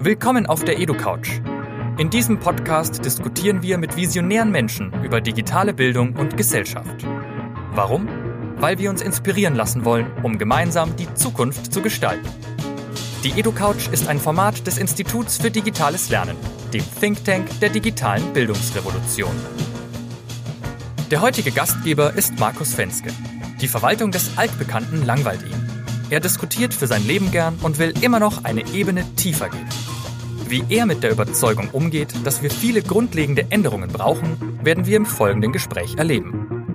Willkommen auf der EduCouch. In diesem Podcast diskutieren wir mit visionären Menschen über digitale Bildung und Gesellschaft. Warum? Weil wir uns inspirieren lassen wollen, um gemeinsam die Zukunft zu gestalten. Die EduCouch ist ein Format des Instituts für digitales Lernen, dem Think Tank der digitalen Bildungsrevolution. Der heutige Gastgeber ist Markus Fenske. Die Verwaltung des Altbekannten langweilt ihn. Er diskutiert für sein Leben gern und will immer noch eine Ebene tiefer gehen. Wie er mit der Überzeugung umgeht, dass wir viele grundlegende Änderungen brauchen, werden wir im folgenden Gespräch erleben.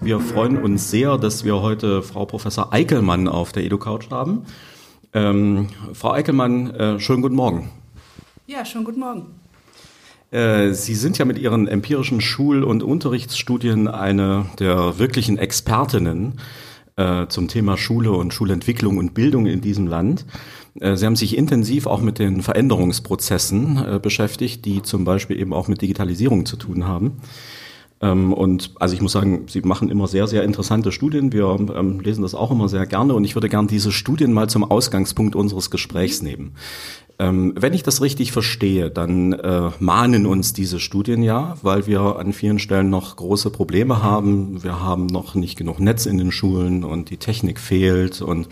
Wir freuen uns sehr, dass wir heute Frau Professor Eickelmann auf der EduCouch haben. Ähm, Frau Eickelmann, äh, schönen guten Morgen. Ja, schönen guten Morgen. Äh, Sie sind ja mit Ihren empirischen Schul- und Unterrichtsstudien eine der wirklichen Expertinnen äh, zum Thema Schule und Schulentwicklung und Bildung in diesem Land. Äh, Sie haben sich intensiv auch mit den Veränderungsprozessen äh, beschäftigt, die zum Beispiel eben auch mit Digitalisierung zu tun haben. Ähm, und also ich muss sagen, Sie machen immer sehr, sehr interessante Studien. Wir ähm, lesen das auch immer sehr gerne und ich würde gerne diese Studien mal zum Ausgangspunkt unseres Gesprächs nehmen. Ähm, wenn ich das richtig verstehe, dann äh, mahnen uns diese Studien ja, weil wir an vielen Stellen noch große Probleme haben. Wir haben noch nicht genug Netz in den Schulen und die Technik fehlt und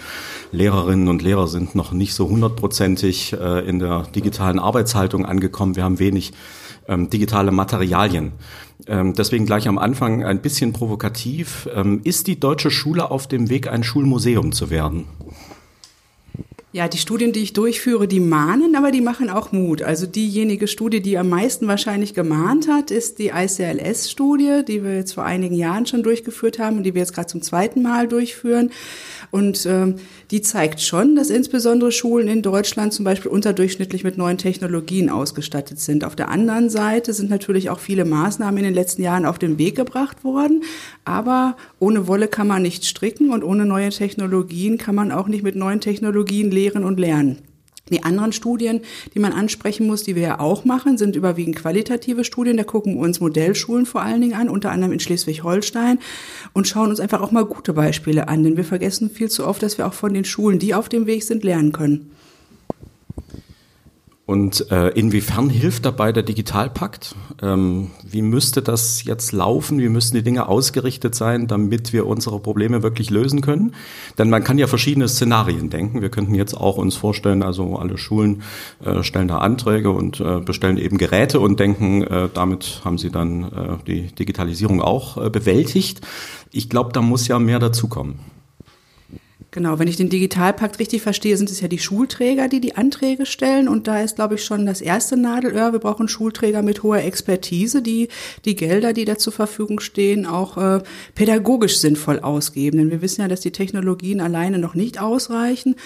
Lehrerinnen und Lehrer sind noch nicht so hundertprozentig äh, in der digitalen Arbeitshaltung angekommen. Wir haben wenig ähm, digitale Materialien. Ähm, deswegen gleich am Anfang ein bisschen provokativ. Ähm, ist die deutsche Schule auf dem Weg, ein Schulmuseum zu werden? Ja, die Studien, die ich durchführe, die mahnen, aber die machen auch Mut. Also diejenige Studie, die am meisten wahrscheinlich gemahnt hat, ist die ICLS-Studie, die wir jetzt vor einigen Jahren schon durchgeführt haben und die wir jetzt gerade zum zweiten Mal durchführen. Und ähm, die zeigt schon, dass insbesondere Schulen in Deutschland zum Beispiel unterdurchschnittlich mit neuen Technologien ausgestattet sind. Auf der anderen Seite sind natürlich auch viele Maßnahmen in den letzten Jahren auf den Weg gebracht worden. Aber ohne Wolle kann man nicht stricken und ohne neue Technologien kann man auch nicht mit neuen Technologien lehren und lernen. Die anderen Studien, die man ansprechen muss, die wir ja auch machen, sind überwiegend qualitative Studien. Da gucken wir uns Modellschulen vor allen Dingen an, unter anderem in Schleswig-Holstein und schauen uns einfach auch mal gute Beispiele an. Denn wir vergessen viel zu oft, dass wir auch von den Schulen, die auf dem Weg sind, lernen können. Und äh, inwiefern hilft dabei der Digitalpakt? Ähm, wie müsste das jetzt laufen? Wie müssten die Dinge ausgerichtet sein, damit wir unsere Probleme wirklich lösen können? Denn man kann ja verschiedene Szenarien denken. Wir könnten jetzt auch uns vorstellen, also alle Schulen äh, stellen da Anträge und äh, bestellen eben Geräte und denken, äh, damit haben sie dann äh, die Digitalisierung auch äh, bewältigt. Ich glaube, da muss ja mehr dazukommen. Genau, wenn ich den Digitalpakt richtig verstehe, sind es ja die Schulträger, die die Anträge stellen. Und da ist, glaube ich, schon das erste Nadelöhr. Wir brauchen Schulträger mit hoher Expertise, die die Gelder, die da zur Verfügung stehen, auch äh, pädagogisch sinnvoll ausgeben. Denn wir wissen ja, dass die Technologien alleine noch nicht ausreichen.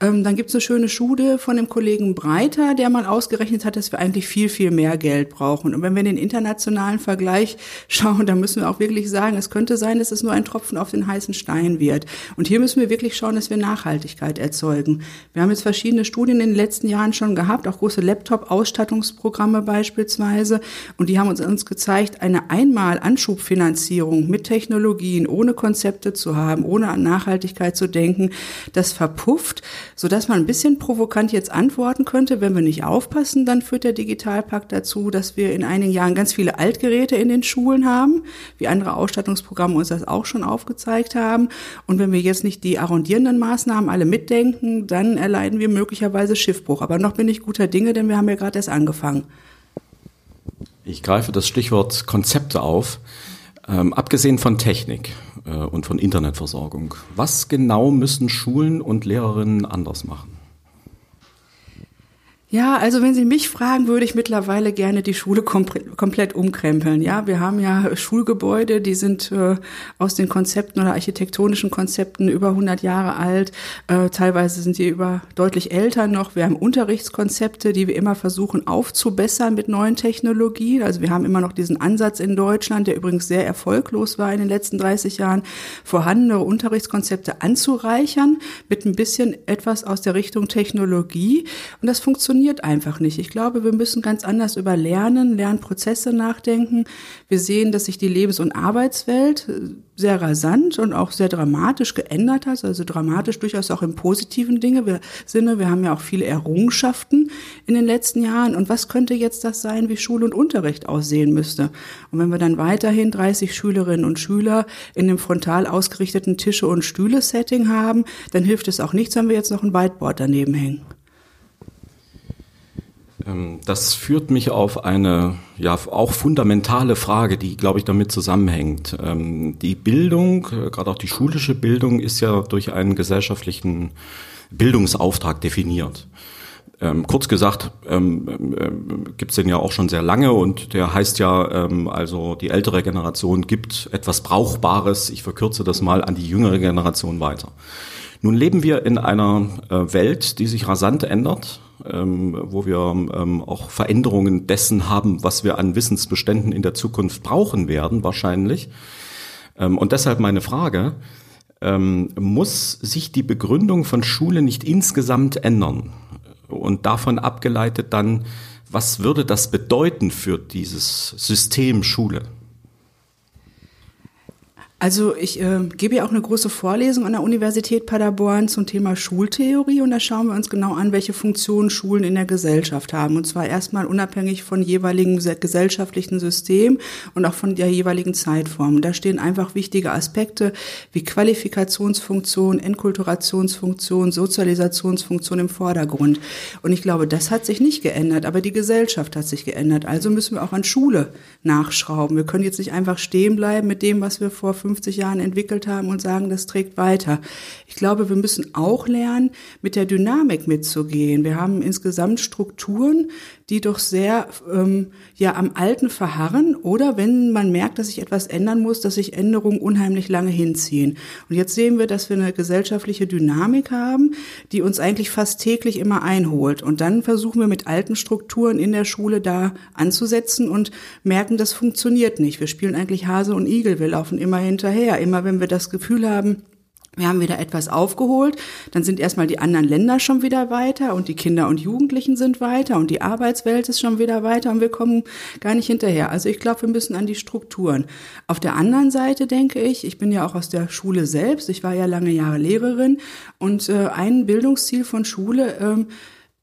Ähm, dann gibt es eine schöne Schule von dem Kollegen Breiter, der mal ausgerechnet hat, dass wir eigentlich viel, viel mehr Geld brauchen. Und wenn wir in den internationalen Vergleich schauen, dann müssen wir auch wirklich sagen, es könnte sein, dass es nur ein Tropfen auf den heißen Stein wird. Und hier müssen wir wirklich schauen, dass wir Nachhaltigkeit erzeugen. Wir haben jetzt verschiedene Studien in den letzten Jahren schon gehabt, auch große Laptop-Ausstattungsprogramme beispielsweise. Und die haben uns, uns gezeigt, eine Einmal-Anschubfinanzierung mit Technologien, ohne Konzepte zu haben, ohne an Nachhaltigkeit zu denken, das verpufft, sodass man ein bisschen provokant jetzt antworten könnte, wenn wir nicht aufpassen, dann führt der Digitalpakt dazu, dass wir in einigen Jahren ganz viele Altgeräte in den Schulen haben, wie andere Ausstattungsprogramme uns das auch schon aufgezeigt haben. Und wenn wir jetzt nicht die Arrondierung korrespondierenden Maßnahmen alle mitdenken, dann erleiden wir möglicherweise Schiffbruch. Aber noch bin ich guter Dinge, denn wir haben ja gerade erst angefangen. Ich greife das Stichwort Konzepte auf. Ähm, abgesehen von Technik äh, und von Internetversorgung, was genau müssen Schulen und Lehrerinnen anders machen? Ja, also wenn Sie mich fragen, würde ich mittlerweile gerne die Schule kom komplett umkrempeln. Ja, wir haben ja Schulgebäude, die sind äh, aus den Konzepten oder architektonischen Konzepten über 100 Jahre alt. Äh, teilweise sind die über deutlich älter noch. Wir haben Unterrichtskonzepte, die wir immer versuchen aufzubessern mit neuen Technologien. Also wir haben immer noch diesen Ansatz in Deutschland, der übrigens sehr erfolglos war in den letzten 30 Jahren, vorhandene Unterrichtskonzepte anzureichern mit ein bisschen etwas aus der Richtung Technologie. Und das funktioniert funktioniert einfach nicht. Ich glaube, wir müssen ganz anders über Lernen, Lernprozesse nachdenken. Wir sehen, dass sich die Lebens- und Arbeitswelt sehr rasant und auch sehr dramatisch geändert hat, also dramatisch durchaus auch im positiven Dinge, wir, Sinne. Wir haben ja auch viele Errungenschaften in den letzten Jahren. Und was könnte jetzt das sein, wie Schule und Unterricht aussehen müsste? Und wenn wir dann weiterhin 30 Schülerinnen und Schüler in dem frontal ausgerichteten Tische- und Stühle-Setting haben, dann hilft es auch nichts, wenn wir jetzt noch ein Whiteboard daneben hängen. Ähm, das führt mich auf eine ja auch fundamentale Frage, die glaube ich damit zusammenhängt. Ähm, die Bildung, äh, gerade auch die schulische Bildung, ist ja durch einen gesellschaftlichen Bildungsauftrag definiert. Ähm, kurz gesagt, ähm, ähm, gibt es den ja auch schon sehr lange und der heißt ja, ähm, also die ältere Generation gibt etwas Brauchbares, ich verkürze das mal, an die jüngere Generation weiter. Nun leben wir in einer äh, Welt, die sich rasant ändert, ähm, wo wir ähm, auch Veränderungen dessen haben, was wir an Wissensbeständen in der Zukunft brauchen werden, wahrscheinlich. Ähm, und deshalb meine Frage, ähm, muss sich die Begründung von Schule nicht insgesamt ändern? Und davon abgeleitet dann, was würde das bedeuten für dieses System Schule? Also ich äh, gebe ja auch eine große Vorlesung an der Universität Paderborn zum Thema Schultheorie und da schauen wir uns genau an, welche Funktionen Schulen in der Gesellschaft haben. Und zwar erstmal unabhängig von jeweiligen gesellschaftlichen System und auch von der jeweiligen Zeitform. Da stehen einfach wichtige Aspekte wie Qualifikationsfunktion, Enkulturationsfunktion, Sozialisationsfunktion im Vordergrund. Und ich glaube, das hat sich nicht geändert, aber die Gesellschaft hat sich geändert. Also müssen wir auch an Schule nachschrauben. Wir können jetzt nicht einfach stehen bleiben mit dem, was wir vor 50 Jahren entwickelt haben und sagen, das trägt weiter. Ich glaube, wir müssen auch lernen, mit der Dynamik mitzugehen. Wir haben insgesamt Strukturen, die doch sehr ähm, ja am Alten verharren oder wenn man merkt, dass sich etwas ändern muss, dass sich Änderungen unheimlich lange hinziehen. Und jetzt sehen wir, dass wir eine gesellschaftliche Dynamik haben, die uns eigentlich fast täglich immer einholt. Und dann versuchen wir mit alten Strukturen in der Schule da anzusetzen und merken, das funktioniert nicht. Wir spielen eigentlich Hase und Igel, wir laufen immer hinterher. Immer wenn wir das Gefühl haben, wir haben wieder etwas aufgeholt, dann sind erstmal die anderen Länder schon wieder weiter und die Kinder und Jugendlichen sind weiter und die Arbeitswelt ist schon wieder weiter und wir kommen gar nicht hinterher. Also ich glaube, wir müssen an die Strukturen. Auf der anderen Seite denke ich, ich bin ja auch aus der Schule selbst, ich war ja lange Jahre Lehrerin und äh, ein Bildungsziel von Schule ähm,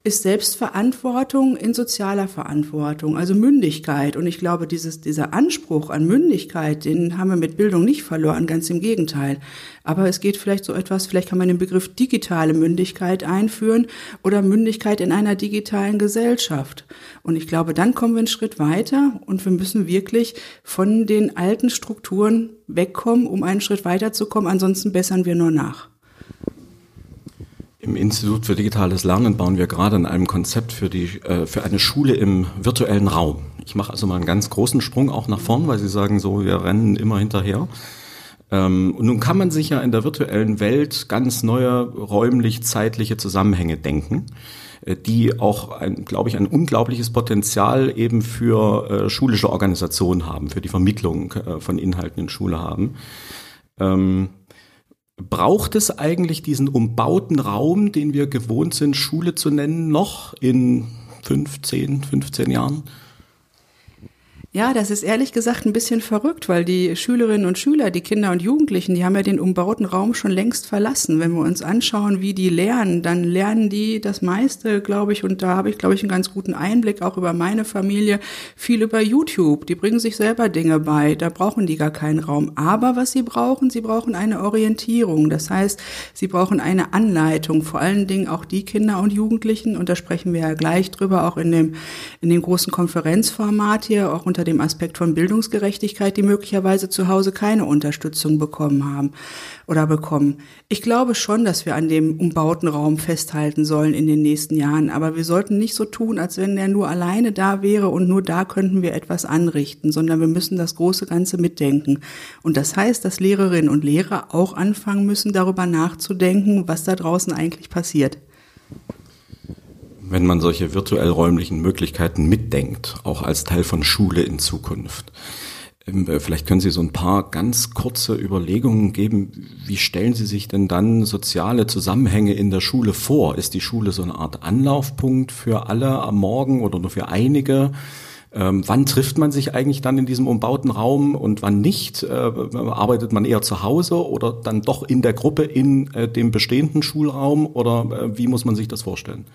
ist Selbstverantwortung in sozialer Verantwortung, also Mündigkeit. Und ich glaube, dieses, dieser Anspruch an Mündigkeit, den haben wir mit Bildung nicht verloren, ganz im Gegenteil. Aber es geht vielleicht so etwas, vielleicht kann man den Begriff digitale Mündigkeit einführen oder Mündigkeit in einer digitalen Gesellschaft. Und ich glaube, dann kommen wir einen Schritt weiter und wir müssen wirklich von den alten Strukturen wegkommen, um einen Schritt weiterzukommen. Ansonsten bessern wir nur nach. Im Institut für digitales Lernen bauen wir gerade an einem Konzept für, die, äh, für eine Schule im virtuellen Raum. Ich mache also mal einen ganz großen Sprung auch nach vorn, weil Sie sagen so, wir rennen immer hinterher. Ähm, und nun kann man sich ja in der virtuellen Welt ganz neue räumlich-zeitliche Zusammenhänge denken, äh, die auch, ein, glaube ich, ein unglaubliches Potenzial eben für äh, schulische Organisationen haben, für die Vermittlung von Inhalten in Schule haben. Ähm, Braucht es eigentlich diesen umbauten Raum, den wir gewohnt sind, Schule zu nennen, noch in 15, 15 Jahren? Ja, das ist ehrlich gesagt ein bisschen verrückt, weil die Schülerinnen und Schüler, die Kinder und Jugendlichen, die haben ja den umbauten Raum schon längst verlassen. Wenn wir uns anschauen, wie die lernen, dann lernen die das meiste, glaube ich, und da habe ich, glaube ich, einen ganz guten Einblick auch über meine Familie, viel über YouTube. Die bringen sich selber Dinge bei, da brauchen die gar keinen Raum. Aber was sie brauchen, sie brauchen eine Orientierung. Das heißt, sie brauchen eine Anleitung, vor allen Dingen auch die Kinder und Jugendlichen, und da sprechen wir ja gleich drüber, auch in dem, in dem großen Konferenzformat hier, auch unter unter dem Aspekt von Bildungsgerechtigkeit, die möglicherweise zu Hause keine Unterstützung bekommen haben oder bekommen. Ich glaube schon, dass wir an dem umbauten Raum festhalten sollen in den nächsten Jahren, aber wir sollten nicht so tun, als wenn der nur alleine da wäre und nur da könnten wir etwas anrichten, sondern wir müssen das große Ganze mitdenken. Und das heißt, dass Lehrerinnen und Lehrer auch anfangen müssen, darüber nachzudenken, was da draußen eigentlich passiert wenn man solche virtuell räumlichen Möglichkeiten mitdenkt, auch als Teil von Schule in Zukunft. Ähm, äh, vielleicht können Sie so ein paar ganz kurze Überlegungen geben. Wie stellen Sie sich denn dann soziale Zusammenhänge in der Schule vor? Ist die Schule so eine Art Anlaufpunkt für alle am Morgen oder nur für einige? Ähm, wann trifft man sich eigentlich dann in diesem umbauten Raum und wann nicht? Äh, arbeitet man eher zu Hause oder dann doch in der Gruppe in äh, dem bestehenden Schulraum oder äh, wie muss man sich das vorstellen?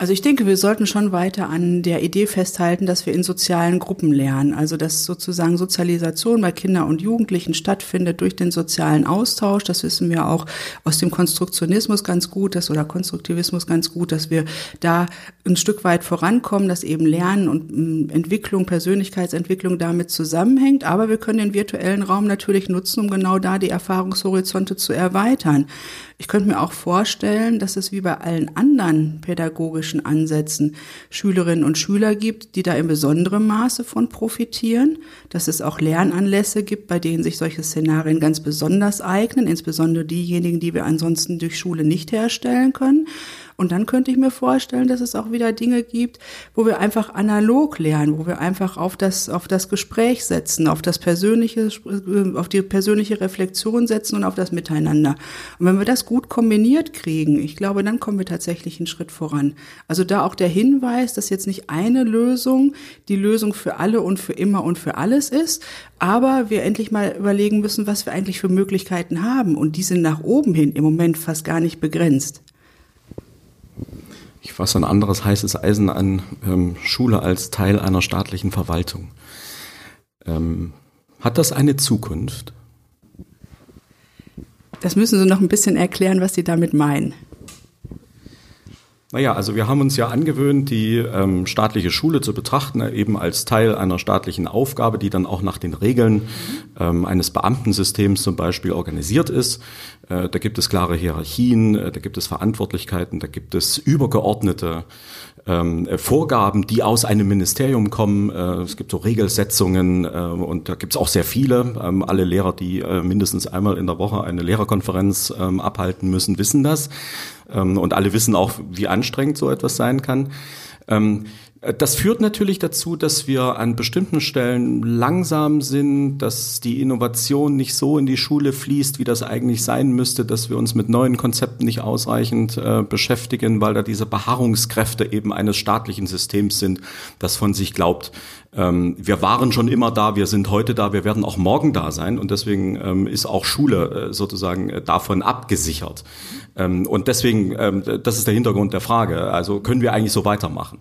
Also ich denke, wir sollten schon weiter an der Idee festhalten, dass wir in sozialen Gruppen lernen. Also dass sozusagen Sozialisation bei Kindern und Jugendlichen stattfindet durch den sozialen Austausch. Das wissen wir auch aus dem Konstruktionismus ganz gut, dass, oder Konstruktivismus ganz gut, dass wir da ein Stück weit vorankommen, dass eben Lernen und mm, Entwicklung, Persönlichkeitsentwicklung damit zusammenhängt. Aber wir können den virtuellen Raum natürlich nutzen, um genau da die Erfahrungshorizonte zu erweitern. Ich könnte mir auch vorstellen, dass es wie bei allen anderen pädagogischen Ansätzen Schülerinnen und Schüler gibt, die da in besonderem Maße von profitieren, dass es auch Lernanlässe gibt, bei denen sich solche Szenarien ganz besonders eignen, insbesondere diejenigen, die wir ansonsten durch Schule nicht herstellen können und dann könnte ich mir vorstellen, dass es auch wieder Dinge gibt, wo wir einfach analog lernen, wo wir einfach auf das, auf das Gespräch setzen, auf das persönliche, äh, auf die persönliche Reflexion setzen und auf das Miteinander. Und wenn wir das gut kombiniert kriegen, ich glaube, dann kommen wir tatsächlich einen Schritt voran. Also da auch der Hinweis, dass jetzt nicht eine Lösung die Lösung für alle und für immer und für alles ist, aber wir endlich mal überlegen müssen, was wir eigentlich für Möglichkeiten haben. Und die sind nach oben hin im Moment fast gar nicht begrenzt ich fasse ein anderes heißes Eisen an ähm, Schule als Teil einer staatlichen Verwaltung. Ähm, hat das eine Zukunft? Das müssen Sie noch ein bisschen erklären, was Sie damit meinen. Naja, also wir haben uns ja angewöhnt, die ähm, staatliche Schule zu betrachten, äh, eben als Teil einer staatlichen Aufgabe, die dann auch nach den Regeln ähm, eines Beamtensystems zum Beispiel organisiert ist. Äh, da gibt es klare Hierarchien, äh, da gibt es Verantwortlichkeiten, da gibt es übergeordnete ähm, äh, Vorgaben, die aus einem Ministerium kommen. Äh, es gibt so Regelsetzungen äh, und da gibt es auch sehr viele. Ähm, alle Lehrer, die äh, mindestens einmal in der Woche eine Lehrerkonferenz ähm, abhalten müssen, wissen das. Ähm, und alle wissen auch, wie anstrengend so etwas sein kann. Ähm, das führt natürlich dazu, dass wir an bestimmten Stellen langsam sind, dass die Innovation nicht so in die Schule fließt, wie das eigentlich sein müsste, dass wir uns mit neuen Konzepten nicht ausreichend äh, beschäftigen, weil da diese Beharrungskräfte eben eines staatlichen Systems sind, das von sich glaubt, ähm, wir waren schon immer da, wir sind heute da, wir werden auch morgen da sein und deswegen ähm, ist auch Schule äh, sozusagen äh, davon abgesichert. Ähm, und deswegen, ähm, das ist der Hintergrund der Frage. Also können wir eigentlich so weitermachen?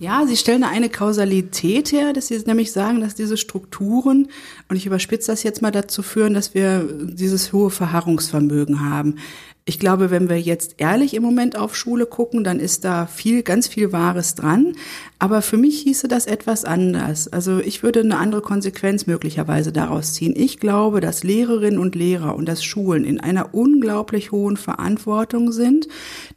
Ja, Sie stellen eine Kausalität her, dass Sie nämlich sagen, dass diese Strukturen, und ich überspitze das jetzt mal dazu führen, dass wir dieses hohe Verharrungsvermögen haben. Ich glaube, wenn wir jetzt ehrlich im Moment auf Schule gucken, dann ist da viel, ganz viel Wahres dran. Aber für mich hieße das etwas anders. Also ich würde eine andere Konsequenz möglicherweise daraus ziehen. Ich glaube, dass Lehrerinnen und Lehrer und dass Schulen in einer unglaublich hohen Verantwortung sind,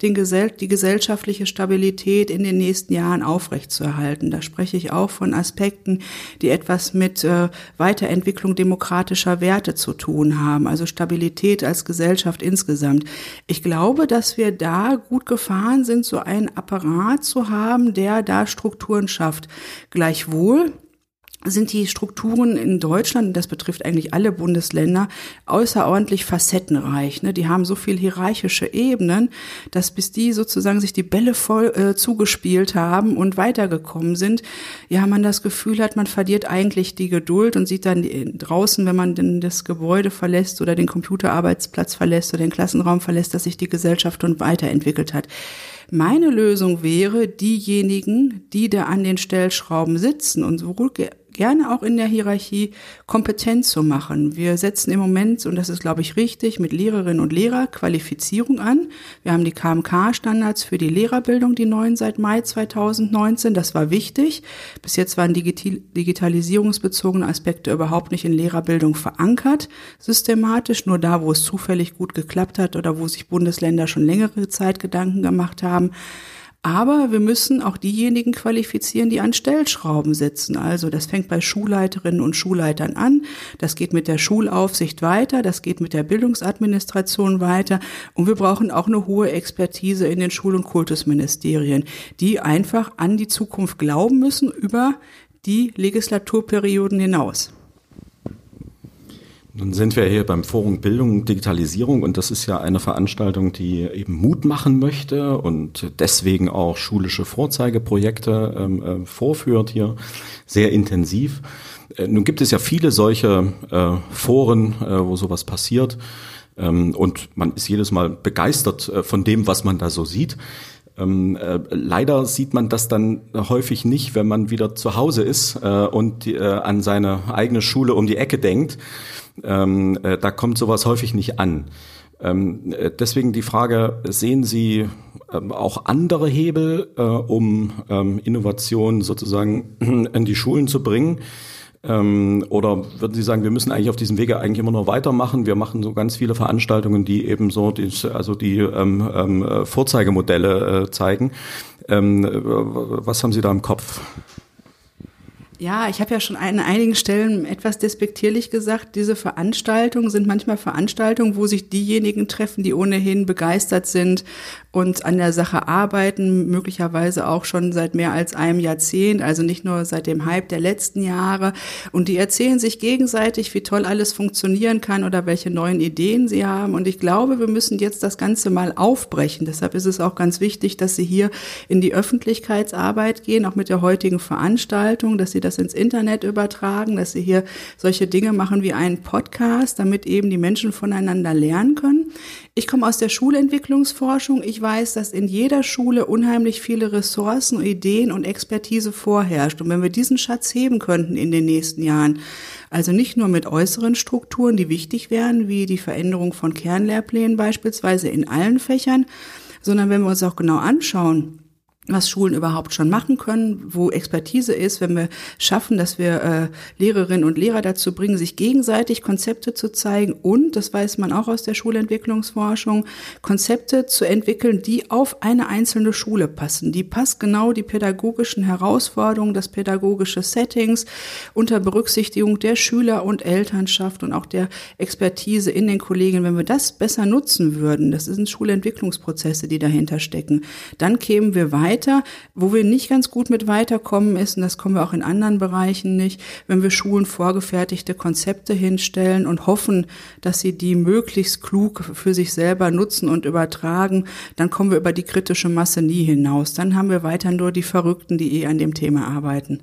den Gesell die gesellschaftliche Stabilität in den nächsten Jahren aufrechtzuerhalten. Da spreche ich auch von Aspekten, die etwas mit äh, Weiterentwicklung demokratischer Werte zu tun haben. Also Stabilität als Gesellschaft insgesamt. Ich glaube, dass wir da gut gefahren sind, so einen Apparat zu haben, der da Strukturen schafft. Gleichwohl sind die Strukturen in Deutschland, das betrifft eigentlich alle Bundesländer, außerordentlich facettenreich. Ne? Die haben so viel hierarchische Ebenen, dass bis die sozusagen sich die Bälle voll äh, zugespielt haben und weitergekommen sind, ja, man das Gefühl hat, man verliert eigentlich die Geduld und sieht dann draußen, wenn man denn das Gebäude verlässt oder den Computerarbeitsplatz verlässt oder den Klassenraum verlässt, dass sich die Gesellschaft und weiterentwickelt hat. Meine Lösung wäre, diejenigen, die da an den Stellschrauben sitzen und sowohl gerne auch in der Hierarchie kompetent zu machen. Wir setzen im Moment, und das ist, glaube ich, richtig, mit Lehrerinnen und Lehrer Qualifizierung an. Wir haben die KMK-Standards für die Lehrerbildung, die neuen seit Mai 2019. Das war wichtig. Bis jetzt waren digitalisierungsbezogene Aspekte überhaupt nicht in Lehrerbildung verankert, systematisch. Nur da, wo es zufällig gut geklappt hat oder wo sich Bundesländer schon längere Zeit Gedanken gemacht haben. Aber wir müssen auch diejenigen qualifizieren, die an Stellschrauben sitzen. Also das fängt bei Schulleiterinnen und Schulleitern an, das geht mit der Schulaufsicht weiter, das geht mit der Bildungsadministration weiter und wir brauchen auch eine hohe Expertise in den Schul- und Kultusministerien, die einfach an die Zukunft glauben müssen über die Legislaturperioden hinaus. Nun sind wir hier beim Forum Bildung und Digitalisierung und das ist ja eine Veranstaltung, die eben Mut machen möchte und deswegen auch schulische Vorzeigeprojekte ähm, äh, vorführt hier sehr intensiv. Äh, nun gibt es ja viele solche äh, Foren, äh, wo sowas passiert ähm, und man ist jedes Mal begeistert äh, von dem, was man da so sieht. Ähm, äh, leider sieht man das dann häufig nicht, wenn man wieder zu Hause ist äh, und äh, an seine eigene Schule um die Ecke denkt. Ähm, äh, da kommt sowas häufig nicht an. Ähm, äh, deswegen die Frage, sehen Sie ähm, auch andere Hebel, äh, um ähm, Innovation sozusagen in die Schulen zu bringen? Ähm, oder würden Sie sagen, wir müssen eigentlich auf diesem Wege eigentlich immer nur weitermachen? Wir machen so ganz viele Veranstaltungen, die eben so die, also die ähm, ähm, Vorzeigemodelle äh, zeigen. Ähm, äh, was haben Sie da im Kopf? Ja, ich habe ja schon an einigen Stellen etwas despektierlich gesagt, diese Veranstaltungen sind manchmal Veranstaltungen, wo sich diejenigen treffen, die ohnehin begeistert sind und an der Sache arbeiten, möglicherweise auch schon seit mehr als einem Jahrzehnt, also nicht nur seit dem Hype der letzten Jahre. Und die erzählen sich gegenseitig, wie toll alles funktionieren kann oder welche neuen Ideen sie haben. Und ich glaube, wir müssen jetzt das Ganze mal aufbrechen. Deshalb ist es auch ganz wichtig, dass Sie hier in die Öffentlichkeitsarbeit gehen, auch mit der heutigen Veranstaltung, dass Sie das ins Internet übertragen, dass Sie hier solche Dinge machen wie einen Podcast, damit eben die Menschen voneinander lernen können. Ich komme aus der Schulentwicklungsforschung. Ich weiß, dass in jeder Schule unheimlich viele Ressourcen, Ideen und Expertise vorherrscht. Und wenn wir diesen Schatz heben könnten in den nächsten Jahren, also nicht nur mit äußeren Strukturen, die wichtig wären, wie die Veränderung von Kernlehrplänen beispielsweise in allen Fächern, sondern wenn wir uns auch genau anschauen, was Schulen überhaupt schon machen können, wo Expertise ist, wenn wir schaffen, dass wir äh, Lehrerinnen und Lehrer dazu bringen, sich gegenseitig Konzepte zu zeigen und, das weiß man auch aus der Schulentwicklungsforschung, Konzepte zu entwickeln, die auf eine einzelne Schule passen. Die passt genau die pädagogischen Herausforderungen, das pädagogische Settings unter Berücksichtigung der Schüler und Elternschaft und auch der Expertise in den Kollegen. Wenn wir das besser nutzen würden, das sind Schulentwicklungsprozesse, die dahinter stecken, dann kämen wir weiter weiter. Wo wir nicht ganz gut mit weiterkommen ist, und das kommen wir auch in anderen Bereichen nicht, wenn wir Schulen vorgefertigte Konzepte hinstellen und hoffen, dass sie die möglichst klug für sich selber nutzen und übertragen, dann kommen wir über die kritische Masse nie hinaus. Dann haben wir weiter nur die Verrückten, die eh an dem Thema arbeiten.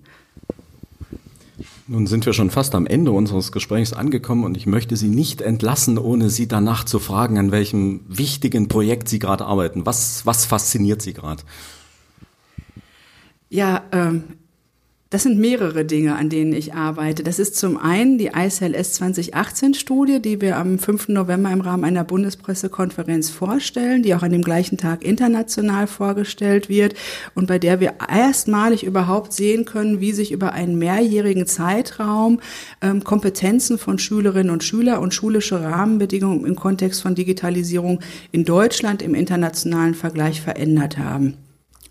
Nun sind wir schon fast am Ende unseres Gesprächs angekommen und ich möchte Sie nicht entlassen, ohne Sie danach zu fragen, an welchem wichtigen Projekt Sie gerade arbeiten. Was, was fasziniert Sie gerade? Ja, ähm, das sind mehrere Dinge, an denen ich arbeite. Das ist zum einen die ICLS 2018-Studie, die wir am 5. November im Rahmen einer Bundespressekonferenz vorstellen, die auch an dem gleichen Tag international vorgestellt wird und bei der wir erstmalig überhaupt sehen können, wie sich über einen mehrjährigen Zeitraum ähm, Kompetenzen von Schülerinnen und Schülern und schulische Rahmenbedingungen im Kontext von Digitalisierung in Deutschland im internationalen Vergleich verändert haben.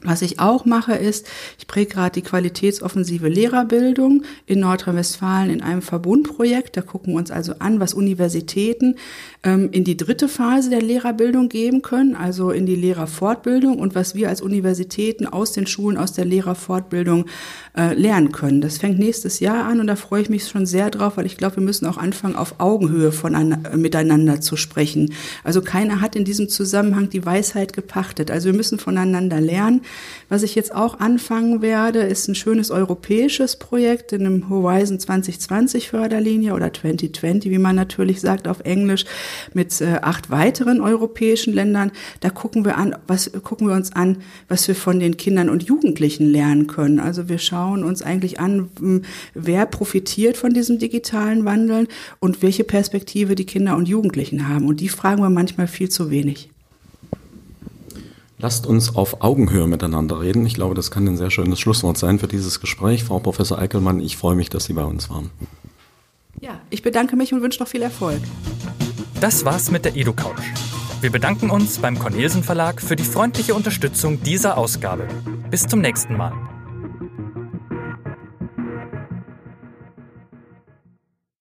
Was ich auch mache, ist, ich präge gerade die qualitätsoffensive Lehrerbildung in Nordrhein-Westfalen in einem Verbundprojekt. Da gucken wir uns also an, was Universitäten ähm, in die dritte Phase der Lehrerbildung geben können, also in die Lehrerfortbildung und was wir als Universitäten aus den Schulen, aus der Lehrerfortbildung äh, lernen können. Das fängt nächstes Jahr an und da freue ich mich schon sehr drauf, weil ich glaube, wir müssen auch anfangen, auf Augenhöhe von äh, miteinander zu sprechen. Also keiner hat in diesem Zusammenhang die Weisheit gepachtet. Also wir müssen voneinander lernen. Was ich jetzt auch anfangen werde, ist ein schönes europäisches Projekt in einem Horizon 2020 Förderlinie oder 2020, wie man natürlich sagt auf Englisch, mit äh, acht weiteren europäischen Ländern. Da gucken wir an, was gucken wir uns an, was wir von den Kindern und Jugendlichen lernen können. Also wir schauen uns eigentlich an, wer profitiert von diesem digitalen Wandeln und welche Perspektive die Kinder und Jugendlichen haben. Und die fragen wir manchmal viel zu wenig. Lasst uns auf Augenhöhe miteinander reden. Ich glaube, das kann ein sehr schönes Schlusswort sein für dieses Gespräch. Frau Professor Eickelmann, ich freue mich, dass Sie bei uns waren. Ja, ich bedanke mich und wünsche noch viel Erfolg. Das war's mit der EduCouch. Wir bedanken uns beim Cornelsen Verlag für die freundliche Unterstützung dieser Ausgabe. Bis zum nächsten Mal.